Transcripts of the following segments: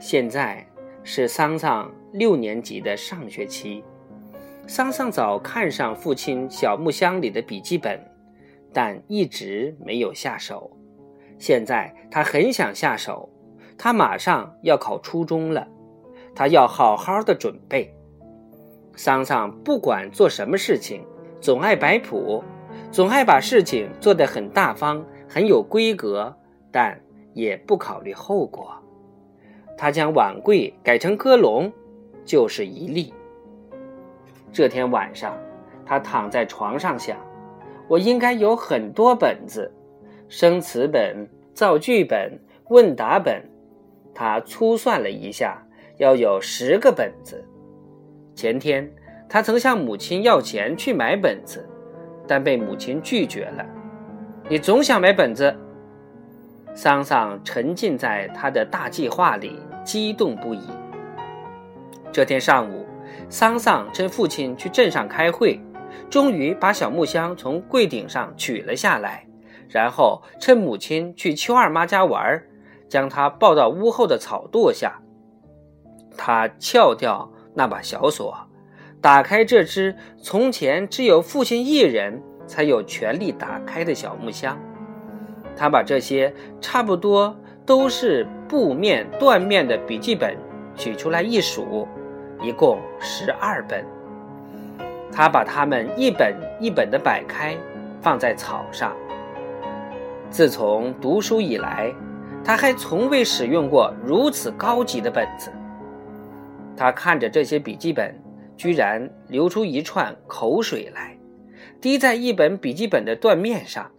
现在是桑桑六年级的上学期。桑桑早看上父亲小木箱里的笔记本，但一直没有下手。现在他很想下手，他马上要考初中了，他要好好的准备。桑桑不管做什么事情，总爱摆谱，总爱把事情做得很大方、很有规格，但也不考虑后果。他将碗柜改成鸽笼，就是一例。这天晚上，他躺在床上想：我应该有很多本子，生词本、造句本、问答本。他粗算了一下，要有十个本子。前天，他曾向母亲要钱去买本子，但被母亲拒绝了。你总想买本子。桑桑沉浸在他的大计划里，激动不已。这天上午，桑桑趁父亲去镇上开会，终于把小木箱从柜顶上取了下来，然后趁母亲去邱二妈家玩，将它抱到屋后的草垛下。他撬掉那把小锁，打开这只从前只有父亲一人才有权利打开的小木箱。他把这些差不多都是布面缎面的笔记本取出来一数，一共十二本。他把它们一本一本的摆开，放在草上。自从读书以来，他还从未使用过如此高级的本子。他看着这些笔记本，居然流出一串口水来，滴在一本笔记本的缎面上。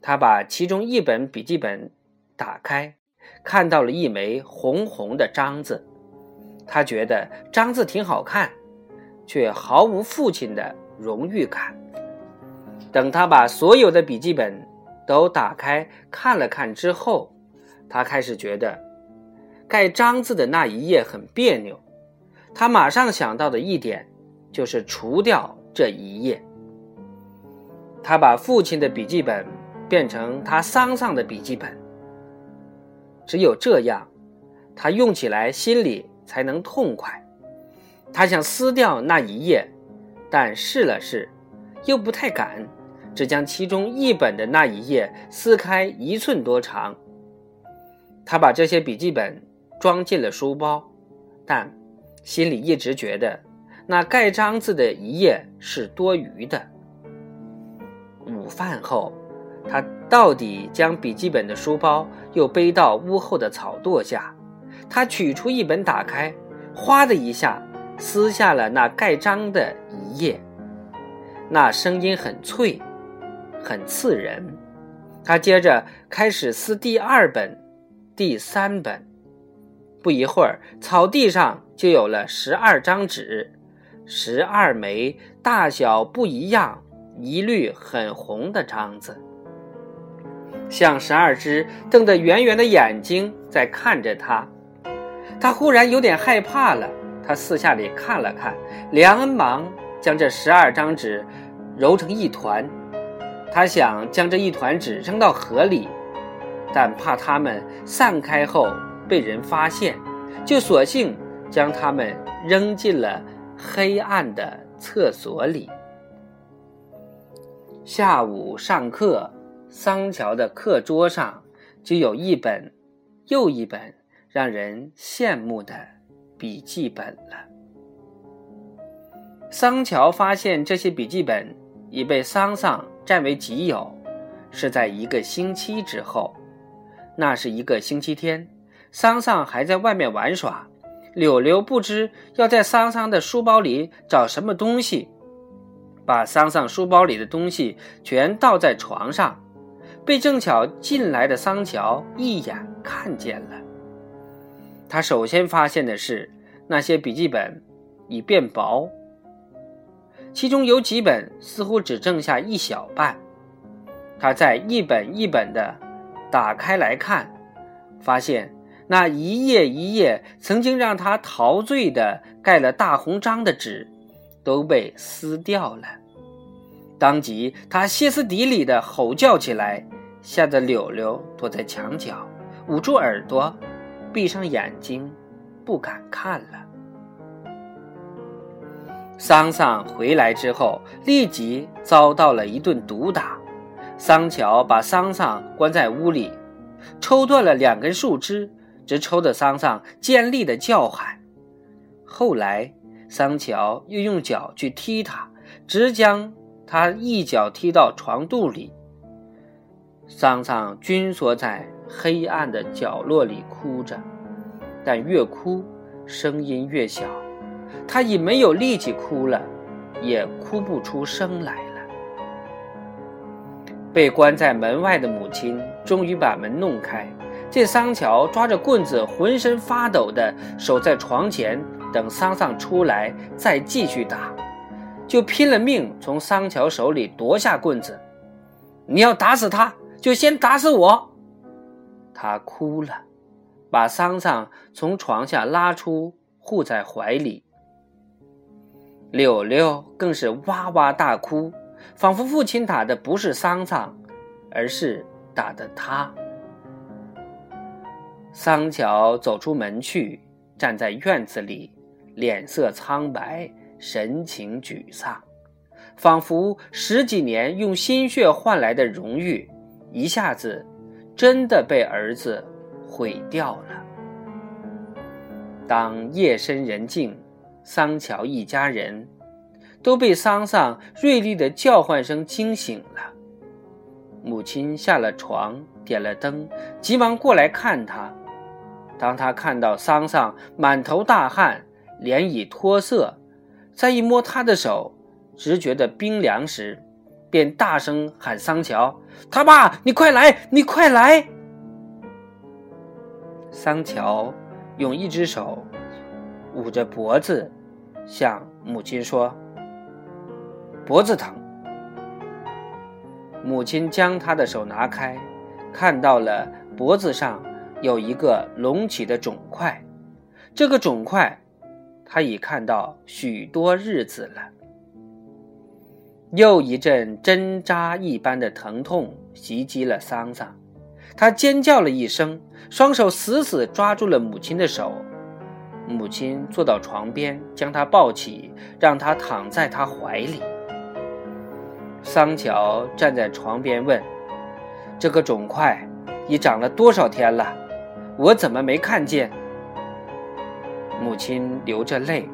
他把其中一本笔记本打开，看到了一枚红红的章子。他觉得章子挺好看，却毫无父亲的荣誉感。等他把所有的笔记本都打开看了看之后，他开始觉得盖章子的那一页很别扭。他马上想到的一点就是除掉这一页。他把父亲的笔记本。变成他桑桑的笔记本。只有这样，他用起来心里才能痛快。他想撕掉那一页，但试了试，又不太敢，只将其中一本的那一页撕开一寸多长。他把这些笔记本装进了书包，但心里一直觉得那盖章子的一页是多余的。午饭后。他到底将笔记本的书包又背到屋后的草垛下。他取出一本，打开，哗的一下撕下了那盖章的一页。那声音很脆，很刺人。他接着开始撕第二本、第三本。不一会儿，草地上就有了十二张纸，十二枚大小不一样、一律很红的章子。像十二只瞪得圆圆的眼睛在看着他，他忽然有点害怕了。他四下里看了看，连忙将这十二张纸揉成一团。他想将这一团纸扔到河里，但怕它们散开后被人发现，就索性将它们扔进了黑暗的厕所里。下午上课。桑乔的课桌上就有一本又一本让人羡慕的笔记本了。桑乔发现这些笔记本已被桑桑占为己有，是在一个星期之后。那是一个星期天，桑桑还在外面玩耍。柳柳不知要在桑桑的书包里找什么东西，把桑桑书包里的东西全倒在床上。被正巧进来的桑乔一眼看见了。他首先发现的是，那些笔记本已变薄，其中有几本似乎只剩下一小半。他再一本一本的打开来看，发现那一页一页曾经让他陶醉的盖了大红章的纸都被撕掉了。当即，他歇斯底里的吼叫起来。吓得柳柳躲在墙角，捂住耳朵，闭上眼睛，不敢看了。桑桑回来之后，立即遭到了一顿毒打。桑乔把桑桑关在屋里，抽断了两根树枝，直抽得桑桑尖利的叫喊。后来，桑乔又用脚去踢他，直将他一脚踢到床肚里。桑桑蜷缩在黑暗的角落里哭着，但越哭声音越小，他已没有力气哭了，也哭不出声来了。被关在门外的母亲终于把门弄开，见桑乔抓着棍子，浑身发抖地守在床前，等桑桑出来再继续打，就拼了命从桑乔手里夺下棍子。你要打死他，就先打死我！他哭了，把桑桑从床下拉出，护在怀里。柳柳更是哇哇大哭。仿佛父亲打的不是桑桑，而是打的他。桑乔走出门去，站在院子里，脸色苍白，神情沮丧，仿佛十几年用心血换来的荣誉，一下子真的被儿子毁掉了。当夜深人静，桑乔一家人。都被桑桑锐利的叫唤声惊醒了。母亲下了床，点了灯，急忙过来看他。当他看到桑桑满头大汗，脸已脱色，再一摸他的手，只觉得冰凉时，便大声喊桑乔：“他爸，你快来，你快来！”桑乔用一只手捂着脖子，向母亲说。脖子疼，母亲将他的手拿开，看到了脖子上有一个隆起的肿块。这个肿块，他已看到许多日子了。又一阵针扎一般的疼痛袭击了桑桑，他尖叫了一声，双手死死抓住了母亲的手。母亲坐到床边，将他抱起，让他躺在他怀里。桑乔站在床边问：“这个肿块已长了多少天了？我怎么没看见？”母亲流着泪：“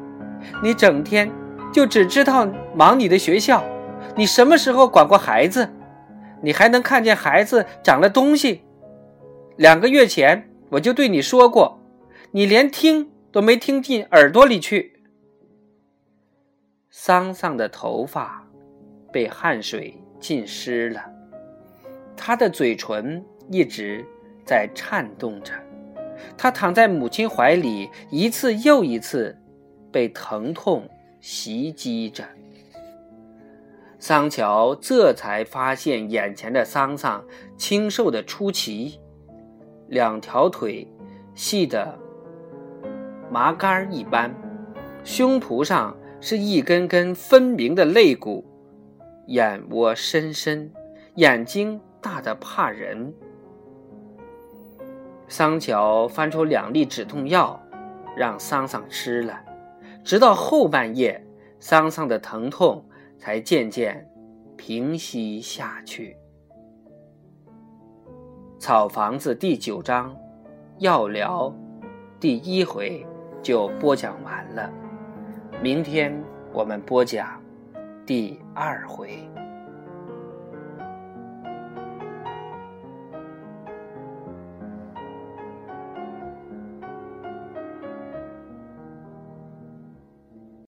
你整天就只知道忙你的学校，你什么时候管过孩子？你还能看见孩子长了东西？两个月前我就对你说过，你连听都没听进耳朵里去。”桑桑的头发。被汗水浸湿了，他的嘴唇一直在颤动着。他躺在母亲怀里，一次又一次被疼痛袭击着。桑乔这才发现眼前的桑桑清瘦的出奇，两条腿细的麻杆一般，胸脯上是一根根分明的肋骨。眼窝深深，眼睛大的怕人。桑乔翻出两粒止痛药，让桑桑吃了。直到后半夜，桑桑的疼痛才渐渐平息下去。草房子第九章，药疗第一回就播讲完了。明天我们播讲。第二回。